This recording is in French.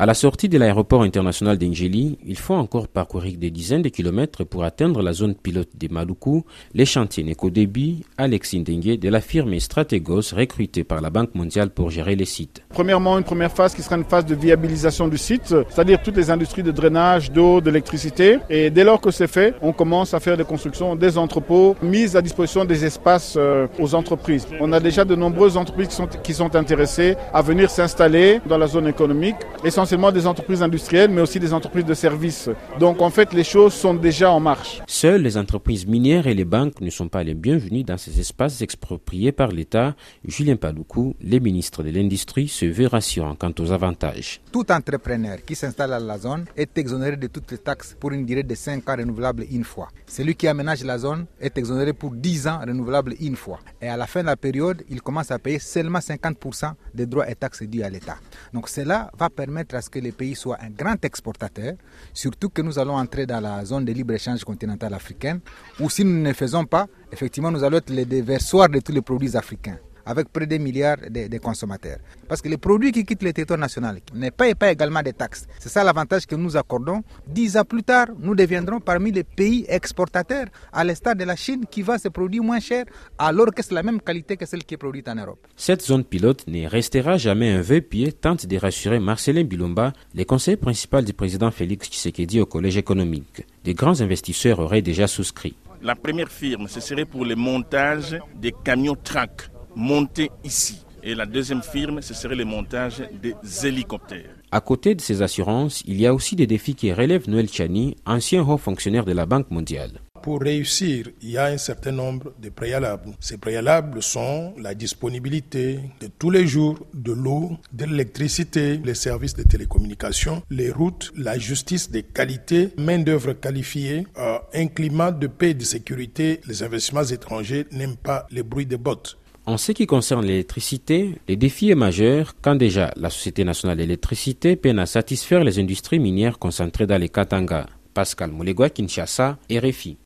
À la sortie de l'aéroport international d'Engeli, il faut encore parcourir des dizaines de kilomètres pour atteindre la zone pilote de Maluku, les chantiers Nekodebi, Alex Ndengue de la firme Strategos recrutée par la Banque mondiale pour gérer les sites. Premièrement, une première phase qui sera une phase de viabilisation du site, c'est-à-dire toutes les industries de drainage, d'eau, d'électricité. Et dès lors que c'est fait, on commence à faire des constructions, des entrepôts, mise à disposition des espaces euh, aux entreprises. On a déjà de nombreuses entreprises qui sont, intéressées à venir s'installer dans la zone économique, seulement des entreprises industrielles, mais aussi des entreprises de services. Donc en fait, les choses sont déjà en marche. Seules les entreprises minières et les banques ne sont pas les bienvenues dans ces espaces expropriés par l'État. Julien Paloukou, le ministre de l'Industrie, se veut rassurant quant aux avantages. Tout entrepreneur qui s'installe dans la zone est exonéré de toutes les taxes pour une durée de 5 ans renouvelable une fois. Celui qui aménage la zone est exonéré pour 10 ans renouvelable une fois. Et à la fin de la période, il commence à payer seulement 50% des droits et taxes dus à l'État. Donc cela va permettre à ce que les pays soient un grand exportateur, surtout que nous allons entrer dans la zone de libre-échange continentale africaine, où si nous ne faisons pas, effectivement, nous allons être les déversoirs de tous les produits africains avec près des milliards de, consommateurs. Parce que les produits qui quittent le territoire national ne payent pas également des taxes. C'est ça l'avantage que nous accordons. Dix ans plus tard, nous deviendrons parmi les pays exportateurs, à l'instar de la Chine qui va se produire moins cher, alors que c'est la même qualité que celle qui est produite en Europe. Cette zone pilote ne restera jamais un vœu pied, tente de rassurer Marcelin Bilomba, le conseiller principal du président Félix Tshisekedi au Collège économique. Des grands investisseurs auraient déjà souscrit. La première firme, ce serait pour le montage des camions track monter ici. Et la deuxième firme, ce serait le montage des hélicoptères. À côté de ces assurances, il y a aussi des défis qui relèvent Noël Chani, ancien haut fonctionnaire de la Banque mondiale. Pour réussir, il y a un certain nombre de préalables. Ces préalables sont la disponibilité de tous les jours de l'eau, de l'électricité, les services de télécommunications, les routes, la justice de qualité, main-d'œuvre qualifiée, euh, un climat de paix et de sécurité. Les investissements étrangers n'aiment pas les bruits de bottes. En ce qui concerne l'électricité, le défi est majeur quand déjà la Société nationale d'électricité peine à satisfaire les industries minières concentrées dans les Katanga. Pascal Moulegua, Kinshasa, RFI.